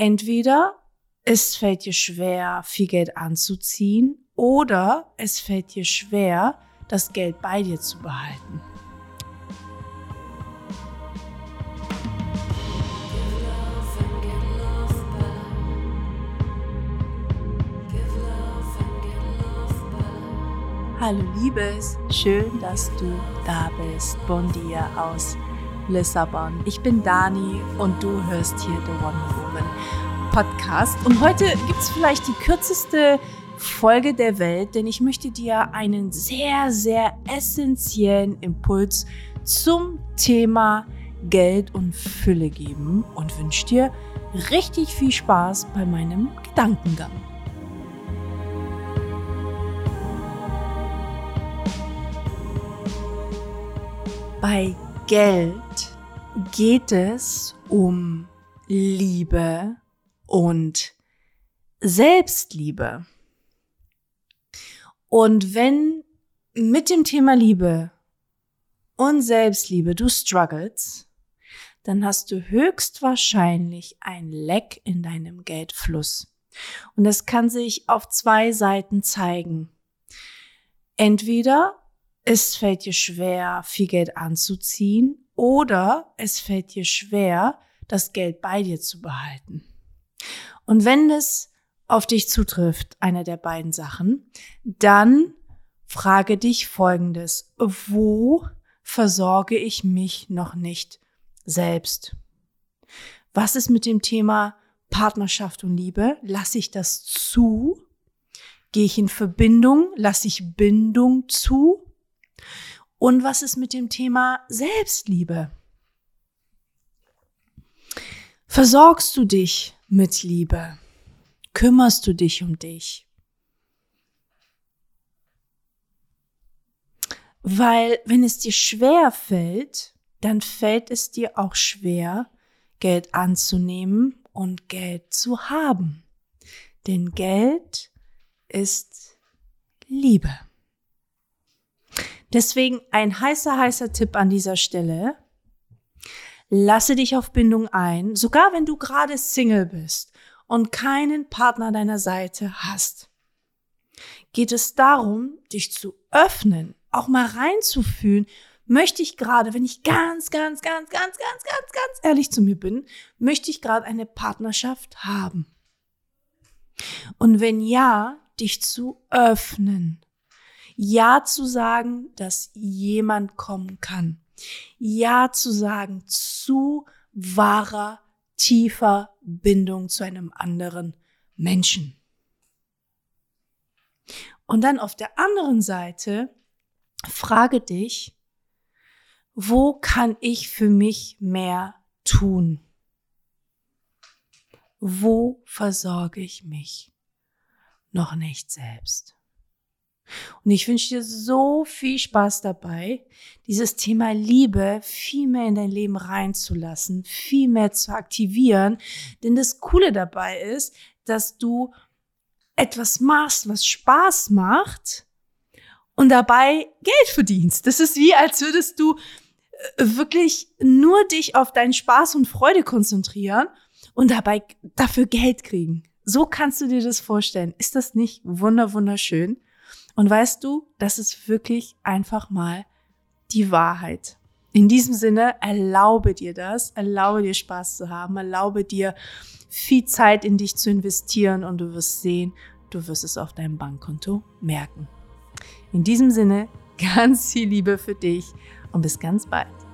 Entweder es fällt dir schwer, viel Geld anzuziehen oder es fällt dir schwer, das Geld bei dir zu behalten. Hallo Liebes, schön, dass du da bist. Bon dia aus Lissabon. Ich bin Dani und du hörst hier The Wonder Woman Podcast. Und heute gibt es vielleicht die kürzeste Folge der Welt, denn ich möchte dir einen sehr, sehr essentiellen Impuls zum Thema Geld und Fülle geben und wünsche dir richtig viel Spaß bei meinem Gedankengang. Bei Geld geht es um Liebe und Selbstliebe. Und wenn mit dem Thema Liebe und Selbstliebe du struggles, dann hast du höchstwahrscheinlich ein Leck in deinem Geldfluss. Und das kann sich auf zwei Seiten zeigen. Entweder es fällt dir schwer, viel Geld anzuziehen oder es fällt dir schwer, das Geld bei dir zu behalten. Und wenn es auf dich zutrifft, einer der beiden Sachen, dann frage dich Folgendes. Wo versorge ich mich noch nicht selbst? Was ist mit dem Thema Partnerschaft und Liebe? Lasse ich das zu? Gehe ich in Verbindung? Lasse ich Bindung zu? Und was ist mit dem Thema Selbstliebe? Versorgst du dich mit Liebe? Kümmerst du dich um dich? Weil wenn es dir schwer fällt, dann fällt es dir auch schwer, Geld anzunehmen und Geld zu haben. Denn Geld ist Liebe. Deswegen ein heißer, heißer Tipp an dieser Stelle. Lasse dich auf Bindung ein, sogar wenn du gerade Single bist und keinen Partner deiner Seite hast. Geht es darum, dich zu öffnen, auch mal reinzufühlen, möchte ich gerade, wenn ich ganz, ganz, ganz, ganz, ganz, ganz, ganz ehrlich zu mir bin, möchte ich gerade eine Partnerschaft haben. Und wenn ja, dich zu öffnen ja zu sagen, dass jemand kommen kann. Ja zu sagen zu wahrer, tiefer Bindung zu einem anderen Menschen. Und dann auf der anderen Seite frage dich, wo kann ich für mich mehr tun? Wo versorge ich mich noch nicht selbst? Und ich wünsche dir so viel Spaß dabei, dieses Thema Liebe viel mehr in dein Leben reinzulassen, viel mehr zu aktivieren. Denn das Coole dabei ist, dass du etwas machst, was Spaß macht und dabei Geld verdienst. Das ist wie, als würdest du äh, wirklich nur dich auf deinen Spaß und Freude konzentrieren und dabei dafür Geld kriegen. So kannst du dir das vorstellen. Ist das nicht wunder wunderschön? Und weißt du, das ist wirklich einfach mal die Wahrheit. In diesem Sinne, erlaube dir das, erlaube dir Spaß zu haben, erlaube dir viel Zeit in dich zu investieren und du wirst sehen, du wirst es auf deinem Bankkonto merken. In diesem Sinne, ganz viel Liebe für dich und bis ganz bald.